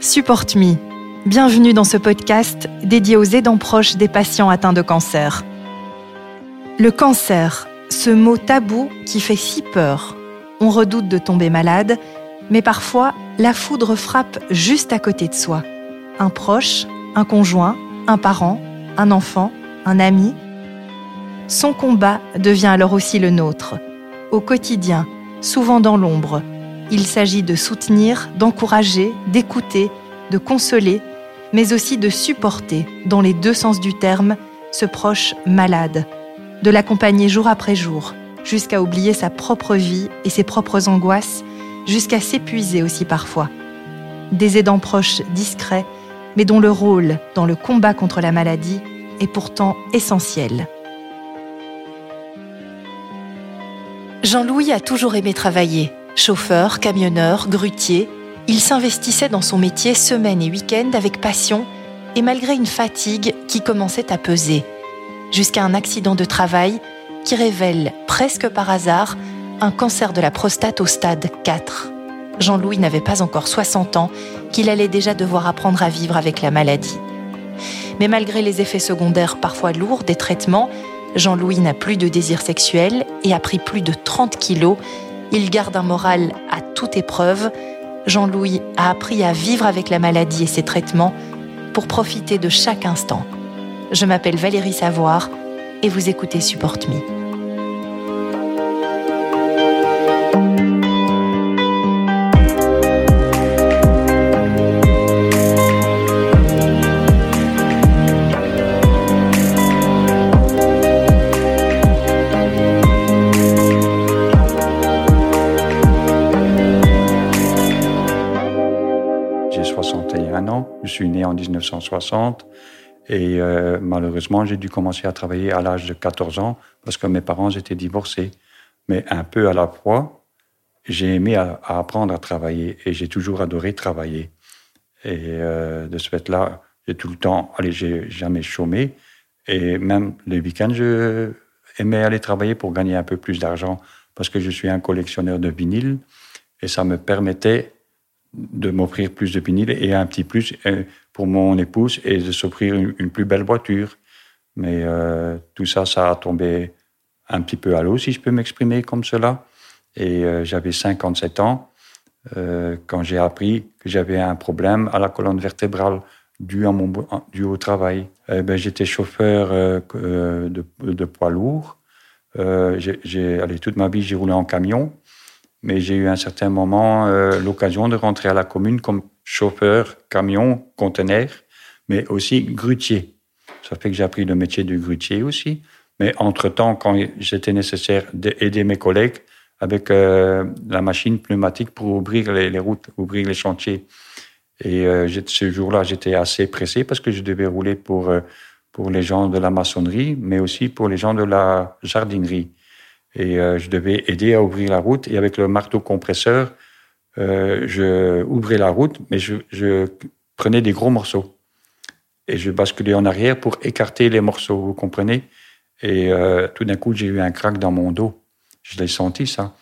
Support Me. Bienvenue dans ce podcast dédié aux aidants proches des patients atteints de cancer. Le cancer, ce mot tabou qui fait si peur. On redoute de tomber malade, mais parfois la foudre frappe juste à côté de soi. Un proche, un conjoint, un parent, un enfant, un ami. Son combat devient alors aussi le nôtre. Au quotidien, souvent dans l'ombre, il s'agit de soutenir, d'encourager, d'écouter, de consoler, mais aussi de supporter, dans les deux sens du terme, ce proche malade, de l'accompagner jour après jour, jusqu'à oublier sa propre vie et ses propres angoisses, jusqu'à s'épuiser aussi parfois. Des aidants proches discrets, mais dont le rôle dans le combat contre la maladie est pourtant essentiel. Jean-Louis a toujours aimé travailler, Chauffeur, camionneur, grutier, il s'investissait dans son métier semaine et week-end avec passion et malgré une fatigue qui commençait à peser, jusqu'à un accident de travail qui révèle, presque par hasard, un cancer de la prostate au stade 4. Jean-Louis n'avait pas encore 60 ans qu'il allait déjà devoir apprendre à vivre avec la maladie. Mais malgré les effets secondaires parfois lourds des traitements, Jean-Louis n'a plus de désir sexuel et a pris plus de 30 kilos il garde un moral à toute épreuve. Jean-Louis a appris à vivre avec la maladie et ses traitements pour profiter de chaque instant. Je m'appelle Valérie Savoir et vous écoutez Support Me. 1960. Et euh, malheureusement, j'ai dû commencer à travailler à l'âge de 14 ans parce que mes parents étaient divorcés. Mais un peu à la fois, j'ai aimé apprendre à travailler et j'ai toujours adoré travailler. Et euh, de ce fait-là, j'ai tout le temps, allez, j'ai jamais chômé. Et même les week-ends, je aimais aller travailler pour gagner un peu plus d'argent parce que je suis un collectionneur de vinyles et ça me permettait de m'offrir plus de vinyles et un petit plus euh, pour mon épouse et de s'offrir une, plus belle voiture. Mais euh, tout ça, ça a tombé un petit peu à l'eau, si je peux m'exprimer comme cela. Et euh, j'avais 57 ans quand j'ai appris que j'avais un problème à la colonne vertébrale dû, à mon, dû au travail. Eh ben, J'étais chauffeur de, poids lourd. j'ai, toute ma vie, j'ai roulé en camion. Mais j'ai eu à un certain moment l'occasion de rentrer à la commune comme chauffeur, camion, conteneur, mais aussi grutier. Ça fait que j'ai appris le métier de grutier aussi. Mais entre-temps, quand j'étais nécessaire d'aider mes collègues avec euh, la machine pneumatique pour ouvrir les, routes, ouvrir les chantiers. Et euh, ce jour-là, j'étais assez pressé parce que je devais rouler pour, euh, pour les gens de la maçonnerie, mais aussi pour les gens de la jardinerie. Et je devais aider à ouvrir la route. Et avec le marteau compresseur, euh, je ouvrais la route, mais je, prenais des gros morceaux. Et je basculais en arrière pour écarter les morceaux, vous comprenez? Et euh, tout d'un coup, j'ai eu un crack dans mon dos. Je l'ai senti, ça.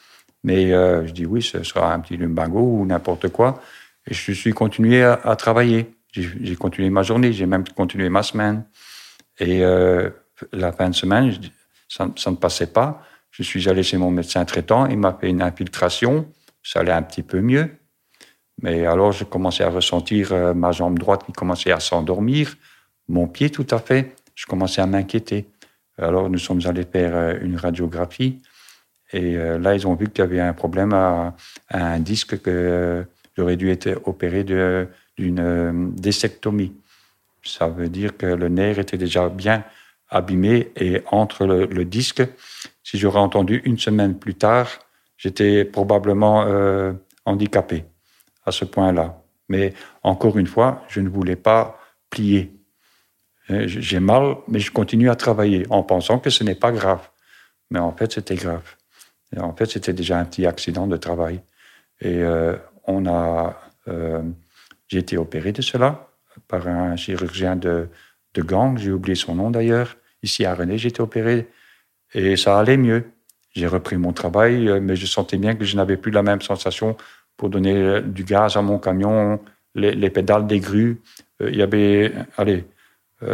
Mais euh, je dis oui, ce sera un petit lumbago ou n'importe quoi. Et je suis continué à, travailler. J'ai continué ma journée, j'ai même continué ma semaine. Et la fin de semaine, ça ne passait pas. Je suis allé chez mon médecin traitant, il m'a fait une infiltration ça allait un petit peu mieux. Mais alors, je commençais à ressentir euh, ma jambe droite qui commençait à s'endormir, mon pied tout à fait. Je commençais à m'inquiéter. Alors, nous sommes allés faire euh, une radiographie. Et euh, là, ils ont vu qu'il y avait un problème à, un disque que j'aurais dû être opéré d'une décectomie. Ça veut dire que le nerf était déjà bien abîmé et entre le disque, si j'aurais entendu une semaine plus tard, j'étais probablement euh, handicapé à ce point-là. Mais encore une fois, je ne voulais pas plier. Euh, j'ai mal, mais je continue à travailler en pensant que ce n'est pas grave. Mais en fait, c'était grave. En fait, c'était déjà un petit accident de travail. Et euh, on a, j'ai été opéré de cela par un chirurgien de, de gang, j'ai oublié son nom d'ailleurs. Ici à René, j'ai été opéré et ça allait mieux. J'ai repris mon travail, euh, mais je sentais bien que je n'avais plus la même sensation pour donner euh, du gaz à mon camion les, pédales des grues. Euh, il y avait, allez,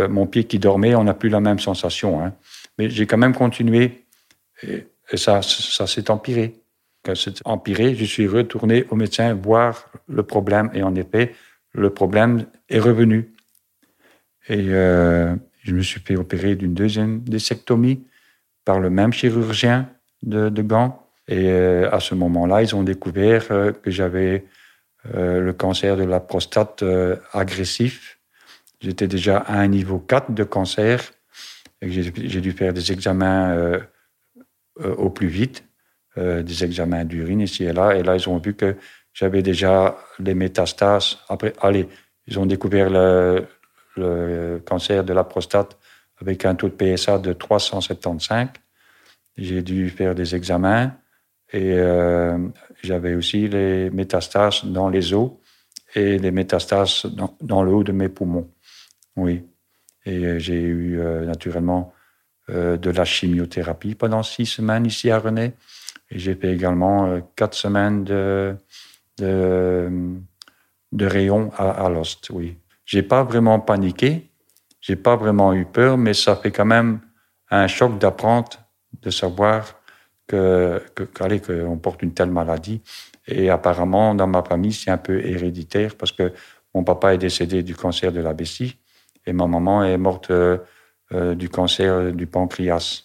mon pied qui dormait, on n'a plus la même sensation. Hein. Mais j'ai quand même continué et, ça, ça s'est empiré. Quand c'est empiré, je suis retourné au médecin voir le problème et en effet, le problème est revenu. Et je me suis fait opérer d'une deuxième désectomie par le même chirurgien de, Gand. Et euh, à ce moment-là, ils ont découvert euh, que j'avais euh, le cancer de la prostate agressif. J'étais déjà à un niveau 4 de cancer j'ai dû faire des examens au plus vite, des examens d'urine ici et là. Et là, ils ont vu que j'avais déjà les métastases. Après, allez, ils ont découvert le, le cancer de la prostate avec un taux de PSA de 375. J'ai dû faire des examens et euh, j'avais aussi les métastases dans les os et les métastases dans, le haut de mes poumons. Oui. Et euh, j'ai eu euh, naturellement de la chimiothérapie pendant six semaines ici à René. Et j'ai fait également quatre semaines de, de, de rayon à, à Lost, oui. J'ai pas vraiment paniqué, j'ai pas vraiment eu peur, mais ça fait quand même un choc d'apprendre, de savoir que, qu'on porte une telle maladie. Et apparemment, dans ma famille, c'est un peu héréditaire parce que mon papa est décédé du cancer de la vessie et ma maman est morte euh, euh, du cancer du pancréas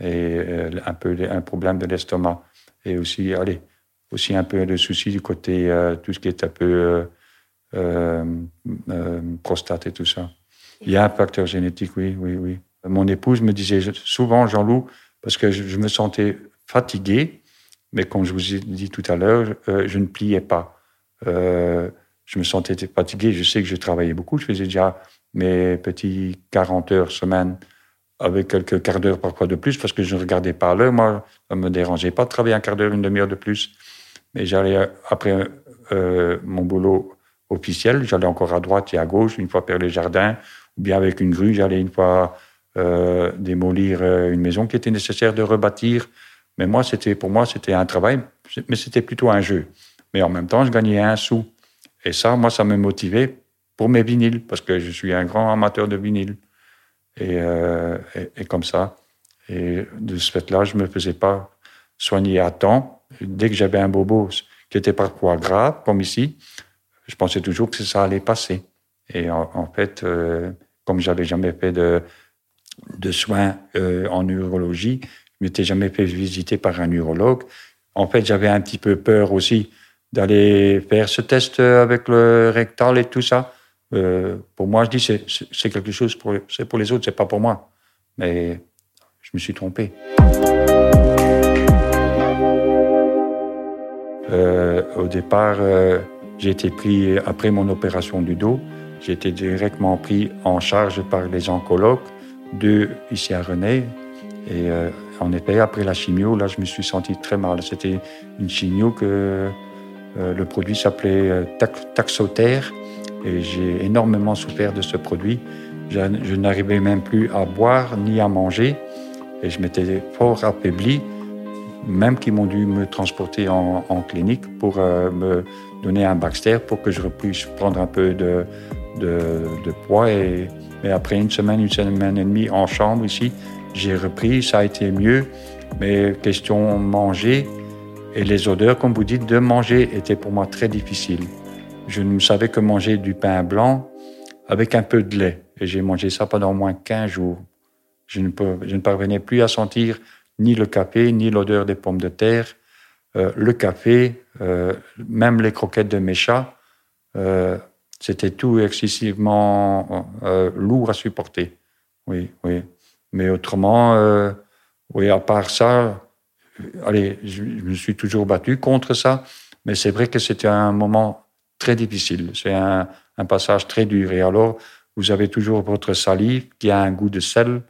et euh, un peu un problème de l'estomac et aussi, allez, aussi un peu de soucis du côté tout ce qui est un peu prostate et tout ça. Il y a un facteur génétique, oui, oui, oui. Mon épouse me disait souvent, Jean-Loup, parce que je me sentais fatigué, mais comme je vous ai dit tout à l'heure, euh, je ne pliais pas. Euh, je me sentais fatigué. Je sais que je travaillais beaucoup. Je faisais déjà mes petits 40 heures semaine avec quelques quarts d'heure parfois de plus parce que je ne regardais pas l'heure. Moi, ça ne me dérangeait pas de travailler un quart d'heure, une demi-heure de plus. Mais j'allais, après euh, mon boulot officiel, j'allais encore à droite et à gauche, une fois faire les jardins, ou bien avec une grue, j'allais une fois démolir une maison qui était nécessaire de rebâtir. Mais moi, c'était pour moi, c'était un travail, mais c'était plutôt un jeu. Mais en même temps, je gagnais un sou. Et ça, moi, ça me motivait pour mes vinyles, parce que je suis un grand amateur de vinyles. Et, euh, et, comme ça. Et de ce fait-là, je ne me faisais pas soigner à temps. Dès que j'avais un bobo qui était parfois grave, comme ici, je pensais toujours que ça allait passer. Et en, fait, euh, comme j'avais jamais fait de, de soins euh, en neurologie, je m'étais jamais fait visiter par un neurologue. En fait, j'avais un petit peu peur aussi d'aller faire ce test avec le rectal et tout ça. Euh, pour moi, je dis c'est c'est quelque chose pour c'est pour les autres, c'est pas pour moi. Mais je me suis trompé. Euh, au départ, euh, j'ai été pris après mon opération du dos. J'ai été directement pris en charge par les oncologues, deux ici à René. Et euh, en effet, après la chimio, là, je me suis senti très mal. C'était une chimio que euh, le produit s'appelait euh, Taxotère et j'ai énormément souffert de ce produit. Je, n'arrivais même plus à boire ni à manger et je m'étais fort affaibli, même qu'ils m'ont dû me transporter en, clinique pour euh, me donner un Baxter pour que je puisse prendre un peu de, de, de poids. Et, mais après une semaine, une semaine et demie en chambre ici, j'ai repris, ça a été mieux, mais question manger et les odeurs, comme vous dites, de manger étaient pour moi très difficiles. Je ne savais que manger du pain blanc avec un peu de lait. Et j'ai mangé ça pendant au moins 15 jours. Je ne, je ne, parvenais plus à sentir ni le café, ni l'odeur des pommes de terre. Euh, le café, euh, même les croquettes de mes chats, euh, c'était tout excessivement lourd à supporter. Oui, oui. Mais autrement, oui, à part ça, allez, je, me suis toujours battu contre ça. Mais c'est vrai que c'était un moment très difficile. C'est un, un, passage très dur. Et alors, vous avez toujours votre salive qui a un goût de sel.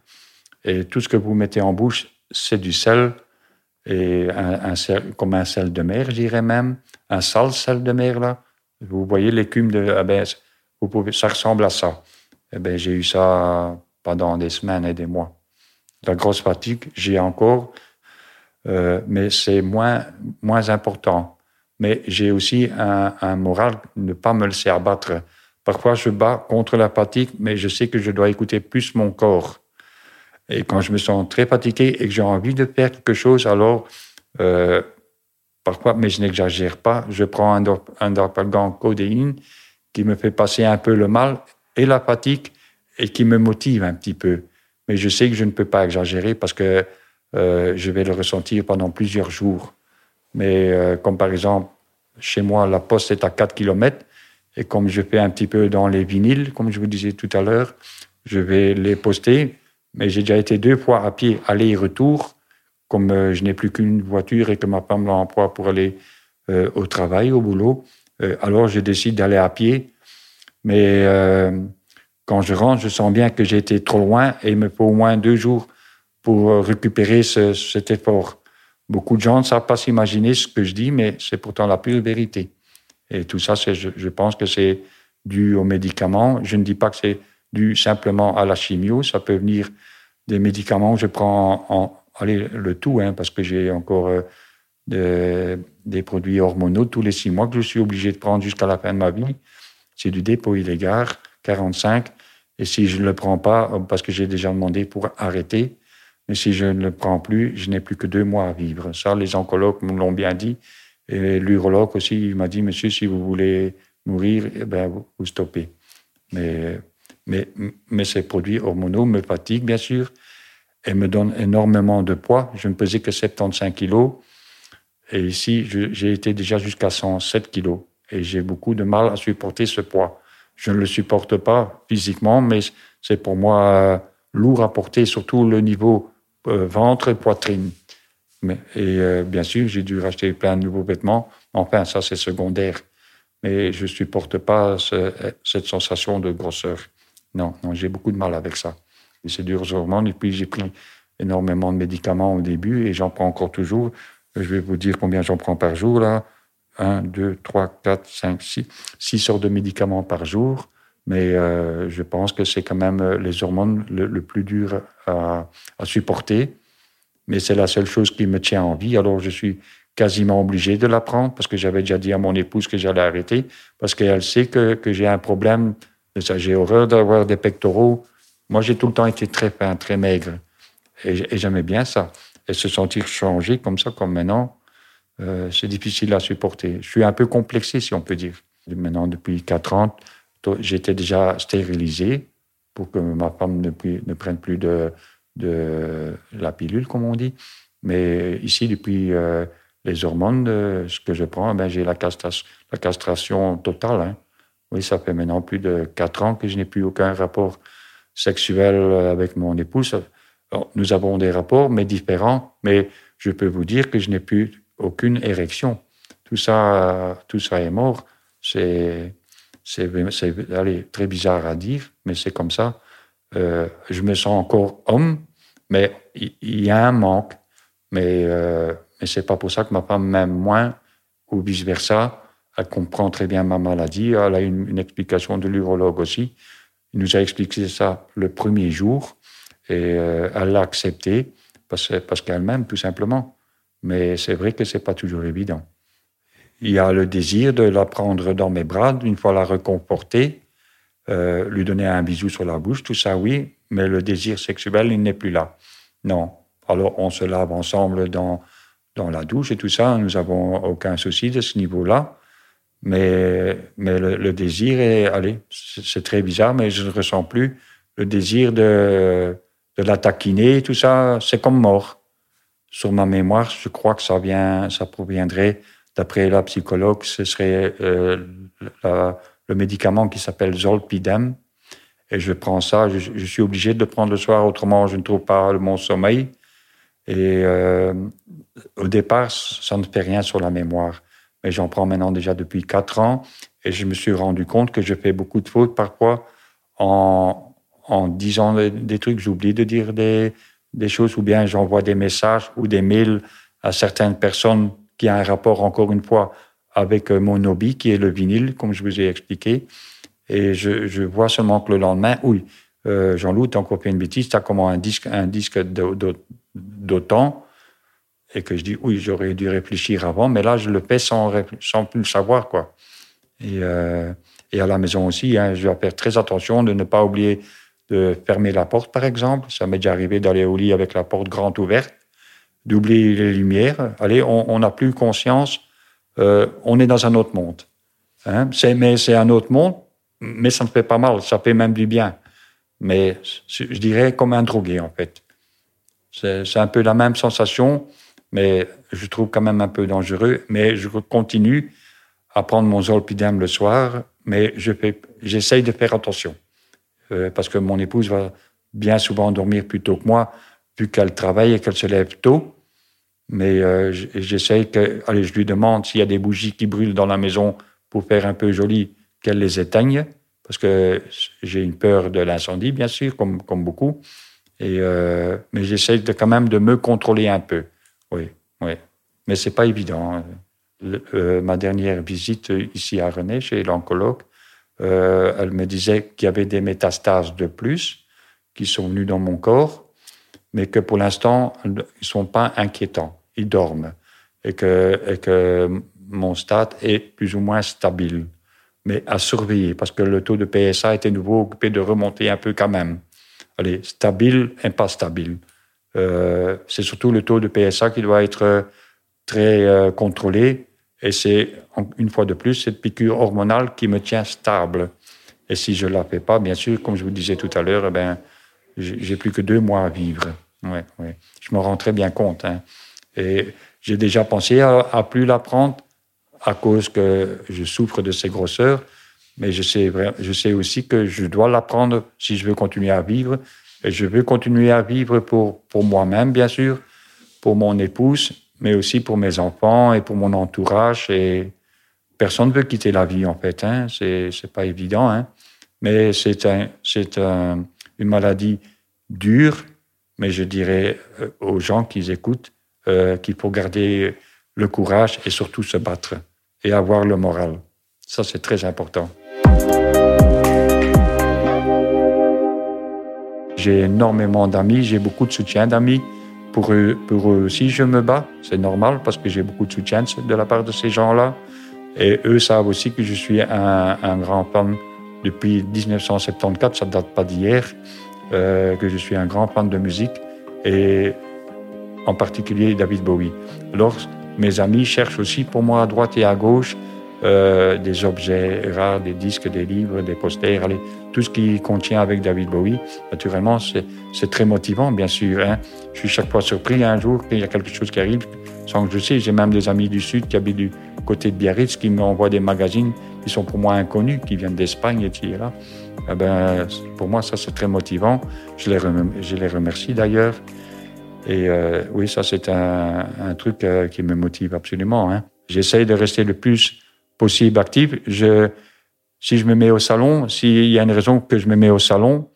Et tout ce que vous mettez en bouche, c'est du sel. Et comme un sel de mer, je dirais même. Un sale sel de mer, là. Vous voyez l'écume de. Eh vous pouvez, ça ressemble à ça. Eh ben, j'ai eu ça pendant des semaines et des mois. La grosse fatigue, j'ai encore, euh, mais c'est moins, moins important. mais j'ai aussi un, un moral ne pas me laisser abattre. Parfois, je bats contre la fatigue, mais je sais que je dois écouter plus mon corps. Et quand je me sens très fatigué et que j'ai envie de faire quelque chose, alors, euh, parfois, mais je n'exagère pas, je prends un, un codéine qui me fait passer un peu le mal et la fatigue et qui me motive un petit peu. Mais je sais que je ne peux pas exagérer parce que euh, je vais le ressentir pendant plusieurs jours. Mais euh, comme par exemple, chez moi, la poste est à 4 km. Et comme je fais un petit peu dans les vinyles, comme je vous disais tout à l'heure, je vais les poster. Mais j'ai déjà été deux fois à pied, aller et retour. Comme euh, je n'ai plus qu'une voiture et que ma femme l'emploie pour aller au travail, au boulot, alors je décide d'aller à pied. Mais quand je rentre, je sens bien que j'ai été trop loin et il me faut au moins deux jours pour euh, récupérer ce, cet effort. Beaucoup de gens ne savent pas s'imaginer ce que je dis, mais c'est pourtant la pure vérité. Et tout ça, je pense que c'est dû aux médicaments. Je ne dis pas que c'est dû simplement à la chimio. Ça peut venir des médicaments. Je prends en, allez, le tout, hein, parce que j'ai encore euh, des produits hormonaux tous les six mois que je suis obligé de prendre jusqu'à la fin de ma vie. C'est du dépôt illégal, 45. Et si je ne le prends pas, parce que j'ai déjà demandé pour arrêter, mais si je ne le prends plus, je n'ai plus que deux mois à vivre. Ça, les oncologues me l'ont bien dit. Et l'urologue aussi, il m'a dit, monsieur, si vous voulez mourir, eh ben, vous, stoppez. Mais, mais, mais ces produits hormonaux me fatiguent, bien sûr, et me donnent énormément de poids. Je ne pesais que 75 kilos. Et ici, j'ai été déjà jusqu'à 107 kilos. Et j'ai beaucoup de mal à supporter ce poids. Je ne le supporte pas physiquement, mais c'est pour moi lourd à porter, surtout le niveau euh, ventre et poitrine. Et euh, bien sûr, j'ai dû racheter plein de nouveaux vêtements. Enfin, ça, c'est secondaire. Mais je ne supporte pas cette sensation de grosseur. Non, non j'ai beaucoup de mal avec ça. C'est dur hormones. Et puis, j'ai pris énormément de médicaments au début et j'en prends encore toujours. Je vais vous dire combien j'en prends par jour, là. 1, 2, 3, 4, 5, 6. 6 sortes de médicaments par jour. Mais euh, je pense que c'est quand même euh, les hormones le, plus dur à, à supporter. Mais c'est la seule chose qui me tient en vie. Alors je suis quasiment obligé de la prendre parce que j'avais déjà dit à mon épouse que j'allais arrêter parce qu'elle sait que, que j'ai un problème. J'ai horreur d'avoir des pectoraux. Moi, j'ai tout le temps été très fin, très maigre. Et, j'aimais bien ça. Et se sentir changé comme ça, comme maintenant, euh, c'est difficile à supporter. Je suis un peu complexé, si on peut dire. Maintenant, depuis quatre ans, J'étais déjà stérilisé pour que ma femme ne, ne prenne plus de, la pilule, comme on dit. Mais ici, depuis euh, les hormones, ce que je prends, ben, j'ai la castration totale. Hein. Oui, ça fait maintenant plus de quatre ans que je n'ai plus aucun rapport sexuel avec mon épouse. nous avons des rapports, mais différents. Mais je peux vous dire que je n'ai plus aucune érection. Tout ça, tout ça est mort. C'est c'est très bizarre à dire, mais c'est comme ça. Euh, je me sens encore homme, mais il y, a un manque. Mais, euh, mais c'est pas pour ça que ma femme m'aime moins ou vice-versa. Elle comprend très bien ma maladie. Elle a une, explication de l'urologue aussi. Il nous a expliqué ça le premier jour et euh, elle l'a accepté parce, parce qu'elle m'aime tout simplement. Mais c'est vrai que c'est pas toujours évident. Il y a le désir de la prendre dans mes bras, une fois la reconforter, euh, lui donner un bisou sur la bouche, tout ça, oui, mais le désir sexuel, il n'est plus là. Non. Alors, on se lave ensemble dans, dans la douche et tout ça, nous n'avons aucun souci de ce niveau-là. Mais, mais le, désir est, allez, c'est très bizarre, mais je ne ressens plus le désir de, de la taquiner, tout ça, c'est comme mort. Sur ma mémoire, je crois que ça vient, ça proviendrait D'après la psychologue, ce serait euh, le médicament qui s'appelle Zolpidem. Et je prends ça, je, suis obligé de le prendre le soir, autrement je ne trouve pas mon sommeil. Et euh, au départ, ça ne fait rien sur la mémoire. Mais j'en prends maintenant déjà depuis quatre ans et je me suis rendu compte que je fais beaucoup de fautes parfois en, disant des, trucs, j'oublie de dire des, choses ou bien j'envoie des messages ou des mails à certaines personnes qui a un rapport, encore une fois, avec euh, mon hobby, qui est le vinyle, comme je vous ai expliqué. Et je, je vois seulement que le lendemain, oui, euh, Jean-Loup, t'as encore fait une bêtise, t'as comment un disque, un disque d'autant. Et que je dis oui, j'aurais dû réfléchir avant, mais là, je le fais sans, sans plus le savoir, quoi. Et, euh, à la maison aussi, hein, je dois faire très attention de ne pas oublier de fermer la porte, par exemple. Ça m'est déjà arrivé d'aller au lit avec la porte grande ouverte, d'oublier les lumières. Allez, on n'a plus conscience, euh, on est dans un autre monde. Hein. Mais c'est un autre monde, mais ça ne fait pas mal, ça fait même du bien. Mais je dirais comme un drogué, en fait. C'est un peu la même sensation, mais je trouve quand même un peu dangereux. Mais je continue à prendre mon zolpidem le soir, mais j'essaye de faire attention. Euh, parce que mon épouse va bien souvent dormir plus tôt que moi, vu qu'elle travaille et qu'elle se lève tôt. Mais euh, j'essaye que, allez, je lui demande s'il y a des bougies qui brûlent dans la maison pour faire un peu joli, qu'elle les éteigne, parce que j'ai une peur de l'incendie, bien sûr, comme, comme beaucoup. Et, euh, mais j'essaye quand même de me contrôler un peu. Oui, oui. Mais c'est pas évident. Hein. Euh, ma dernière visite ici à René, chez l'oncologue, euh, elle me disait qu'il y avait des métastases de plus qui sont venues dans mon corps, mais que pour l'instant, ils ne sont pas inquiétants. Ils dorment. Et que, et que mon stade est plus ou moins stable. Mais à surveiller, parce que le taux de PSA était nouveau occupé de remonter un peu quand même. Allez, stable et pas stable. Euh, c'est surtout le taux de PSA qui doit être très euh, contrôlé et c'est, une fois de plus, cette piqûre hormonale qui me tient stable. Et si je ne la fais pas, bien sûr, comme je vous disais tout à l'heure, eh ben, j'ai plus que deux mois à vivre. Ouais, ouais. Je me rends très bien compte. Hein. Et j'ai déjà pensé à, à plus la prendre à cause que je souffre de ces grosseurs. Mais je sais, je sais aussi que je dois la prendre si je veux continuer à vivre. Et je veux continuer à vivre pour, pour moi-même, bien sûr, pour mon épouse, mais aussi pour mes enfants et pour mon entourage. Et personne ne veut quitter la vie, en fait. Hein. C'est, pas évident. Hein. Mais c'est, un, un, une maladie dure, mais je dirais euh, aux gens qui écoutent euh, qu'il faut garder le courage et surtout se battre et avoir le moral. Ça, c'est très important. J'ai énormément d'amis, j'ai beaucoup de soutien d'amis. Pour eux, pour aussi, je me bats. C'est normal parce que j'ai beaucoup de soutien de la part de ces gens-là. Et eux savent aussi que je suis un, un grand fan depuis 1974, ça ne date pas d'hier, euh, que je suis un grand fan de musique et en particulier David Bowie. Alors, mes amis cherchent aussi pour moi à droite et à gauche euh, des objets rares, des disques, des livres, des posters, allez, tout ce qui contient avec David Bowie. Naturellement, c'est très motivant, bien sûr. Hein. Je suis chaque fois surpris un jour qu'il y a quelque chose qui arrive sans que je sais. J'ai même des amis du Sud qui habitent du côté de Biarritz qui m'envoient des magazines qui sont pour moi inconnus, qui viennent d'Espagne, etc. Eh ben, pour moi, ça, c'est très motivant. Je les, je les remercie d'ailleurs. Et euh, oui, ça, c'est un, truc euh, qui me motive absolument. Hein. J'essaye de rester le plus possible actif. Je, si je me mets au salon, s'il y a une raison que je me mets au salon,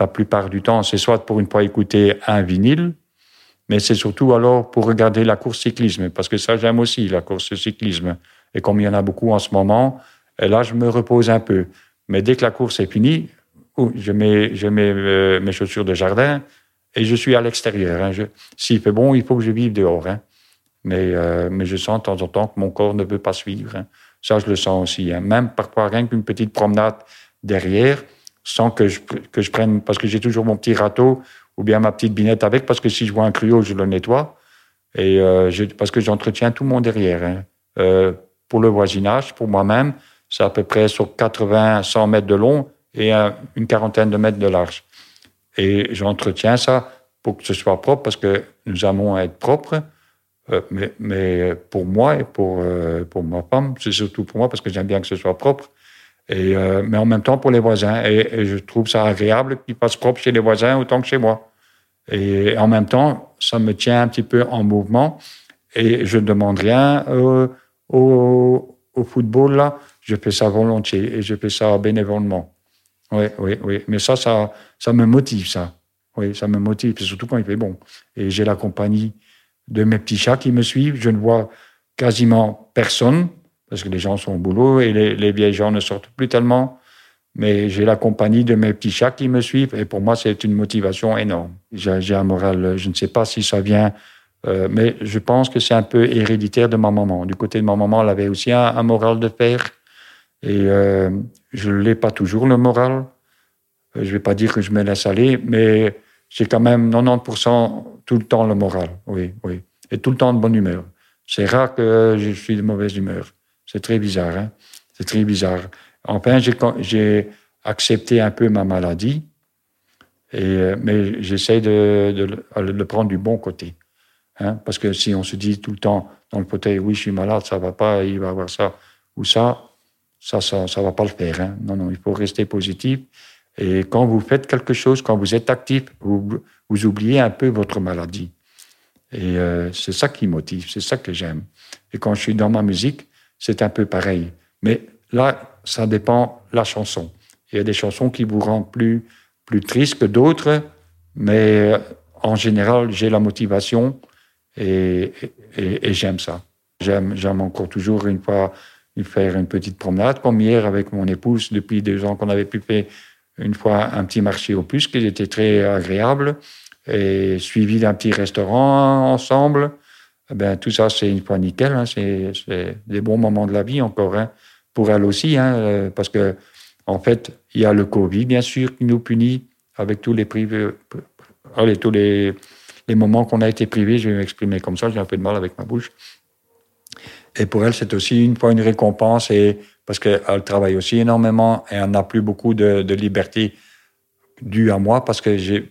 la plupart du temps, c'est soit pour une fois écouter un vinyle, mais c'est surtout alors pour regarder la course cyclisme, parce que ça, j'aime aussi, la course cyclisme. Et comme il y en a beaucoup en ce moment, là, je me repose un peu. Mais dès que la course est finie, je mets, euh, mes chaussures de jardin et je suis à l'extérieur. Hein. S'il fait bon, il faut que je vive dehors. Hein. Mais, euh, mais je sens de temps en temps que mon corps ne veut pas suivre. Hein. Ça, je le sens aussi. Hein. Même parfois, rien qu'une petite promenade derrière, sans que je, que je prenne, parce que j'ai toujours mon petit râteau ou bien ma petite binette avec, parce que si je vois un cruyot, je le nettoie. Et euh, parce que j'entretiens tout mon derrière. Hein. Euh, pour le voisinage, pour moi-même, c'est à peu près sur 80-100 mètres de long et une quarantaine de mètres de large. Et j'entretiens ça pour que ce soit propre, parce que nous allons être propres. Euh, mais, mais, pour moi et pour, euh, pour ma femme, c'est surtout pour moi parce que j'aime bien que ce soit propre. Et, euh, mais en même temps pour les voisins. Et, je trouve ça agréable qu'ils fassent propre chez les voisins autant que chez moi. Et en même temps, ça me tient un petit peu en mouvement. Et je ne demande rien au, au, football, là. Je fais ça volontiers et je fais ça bénévolement. Oui, oui, oui. Mais ça, ça, ça me motive, ça. Oui, ça me motive, surtout quand il fait bon. Et j'ai la compagnie de mes petits chats qui me suivent. Je ne vois quasiment personne, parce que les gens sont au boulot et les, vieilles gens ne sortent plus tellement. Mais j'ai la compagnie de mes petits chats qui me suivent et pour moi, c'est une motivation énorme. J'ai un moral, je ne sais pas si ça vient Euh, mais je pense que c'est un peu héréditaire de ma maman. Du côté de ma maman, elle avait aussi un, moral de fer. Et euh, je ne l'ai pas toujours, le moral. Je ne vais pas dire que je me laisse aller, mais j'ai quand même 90% tout le temps le moral. Oui, oui. Et tout le temps de bonne humeur. C'est rare que je suis de mauvaise humeur. C'est très bizarre. Hein? C'est très bizarre. Enfin, j'ai accepté un peu ma maladie. Et, euh, mais j'essaie de, le prendre du bon côté. Hein, parce que si on se dit tout le temps dans le fauteuil, oui, je suis malade, ça va pas, il va avoir ça ou ça, ça, ça, ça va pas le faire. Hein. Non, non, il faut rester positif. Et quand vous faites quelque chose, quand vous êtes actif, vous, oubliez un peu votre maladie. Et euh, c'est ça qui motive, c'est ça que j'aime. Et quand je suis dans ma musique, c'est un peu pareil. Mais là, ça dépend la chanson. Il y a des chansons qui vous rendent plus, plus triste que d'autres, mais en général, j'ai la motivation et, j'aime ça. J'aime, encore toujours une fois faire une petite promenade, comme hier avec mon épouse, depuis deux ans qu'on avait pu faire une fois un petit marché au plus, qui était très agréable, et suivi d'un petit restaurant ensemble. Eh ben, tout ça, c'est une fois nickel. Hein, c'est, des bons moments de la vie encore, hein, pour elle aussi, hein, parce que en fait, il y a le Covid, bien sûr, qui nous punit avec tous les privés, allez, tous les moments qu'on a été privés, je vais m'exprimer comme ça, j'ai un peu de mal avec ma bouche. Et pour elle, c'est aussi une fois une récompense, et, parce qu'elle travaille aussi énormément et elle n'a plus beaucoup de, liberté due à moi parce que j'ai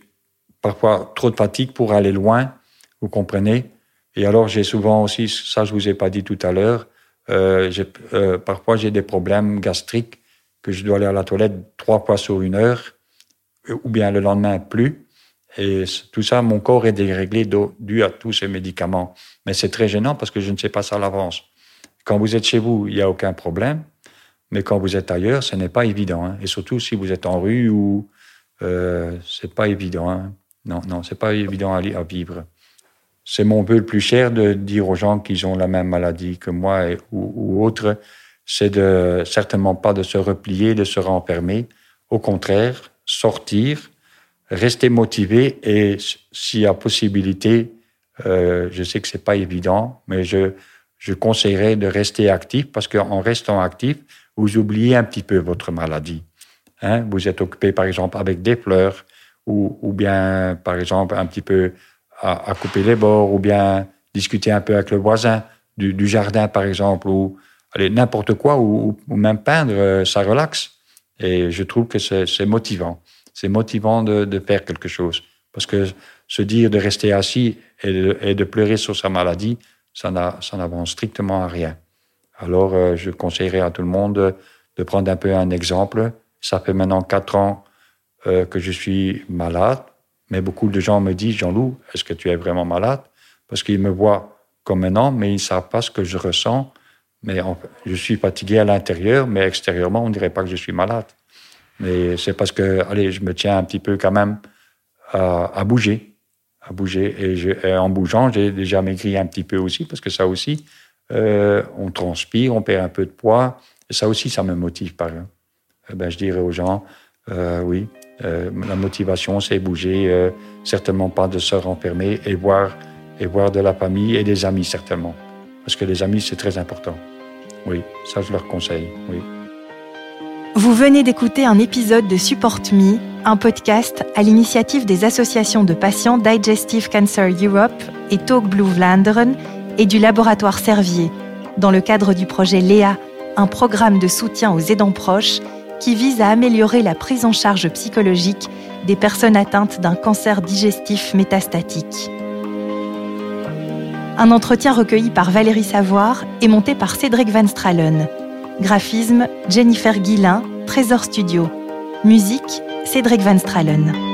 parfois trop de fatigue pour aller loin, vous comprenez? Et alors, j'ai souvent aussi, ça je vous ai pas dit tout à l'heure, euh, euh, parfois j'ai des problèmes gastriques que je dois aller à la toilette trois fois sur une heure, ou bien le lendemain plus. Et tout ça, mon corps est déréglé dû à tous ces médicaments. Mais c'est très gênant parce que je ne sais pas ça à l'avance. Quand vous êtes chez vous, il n'y a aucun problème. Mais quand vous êtes ailleurs, ce n'est pas évident. Hein. Et surtout si vous êtes en rue ou euh, c'est pas évident. Hein. Non, non, c'est pas évident à, vivre. C'est mon vœu le plus cher de dire aux gens qui ont la même maladie que moi ou, autres, c'est de certainement pas de se replier, de se renfermer. Au contraire, sortir, rester motivé et s'il y a possibilité, euh, je sais que c'est pas évident, mais je, je conseillerais de rester actif parce qu'en restant actif, vous oubliez un petit peu votre maladie. Hein? Vous êtes occupé, par exemple, avec des fleurs ou, ou bien, par exemple, un petit peu à, à, couper les bords ou bien discuter un peu avec le voisin du, du jardin, par exemple, ou n'importe quoi, ou, ou, même peindre, euh, ça relaxe. Et je trouve que c'est motivant c'est motivant de, faire quelque chose. Parce que se dire de rester assis et de, pleurer sur sa maladie, ça n'avance strictement à rien. Alors, euh, je conseillerais à tout le monde de prendre un peu un exemple. Ça fait maintenant quatre ans euh, que je suis malade, mais beaucoup de gens me disent, Jean-Loup, est-ce que tu es vraiment malade? Parce qu'ils me voient comme un homme, mais ils ne savent pas ce que je ressens. Mais je suis fatigué à l'intérieur, mais extérieurement, on ne dirait pas que je suis malade. Mais c'est parce que, allez, je me tiens un petit peu quand même à, bouger, à bouger. Et, en bougeant, j'ai déjà maigri un petit peu aussi, parce que ça aussi, euh, on transpire, on perd un peu de poids. Ça aussi, ça me motive par exemple. Eh ben, je dirais aux gens, euh, oui, euh, la motivation, c'est bouger, certainement pas de se renfermer et voir, et voir de la famille et des amis, certainement. Parce que les amis, c'est très important. Oui, ça, je leur conseille, oui. Vous venez d'écouter un épisode de Support Me, un podcast à l'initiative des associations de patients Digestive Cancer Europe et Talk Blue Vlaanderen et du laboratoire Servier, dans le cadre du projet LEA, un programme de soutien aux aidants proches qui vise à améliorer la prise en charge psychologique des personnes atteintes d'un cancer digestif métastatique. Un entretien recueilli par Valérie Savoir et monté par Cédric Van Stralen. Graphisme, Jennifer Guillain, Trésor Studio. Musique, Cédric Van Stralen.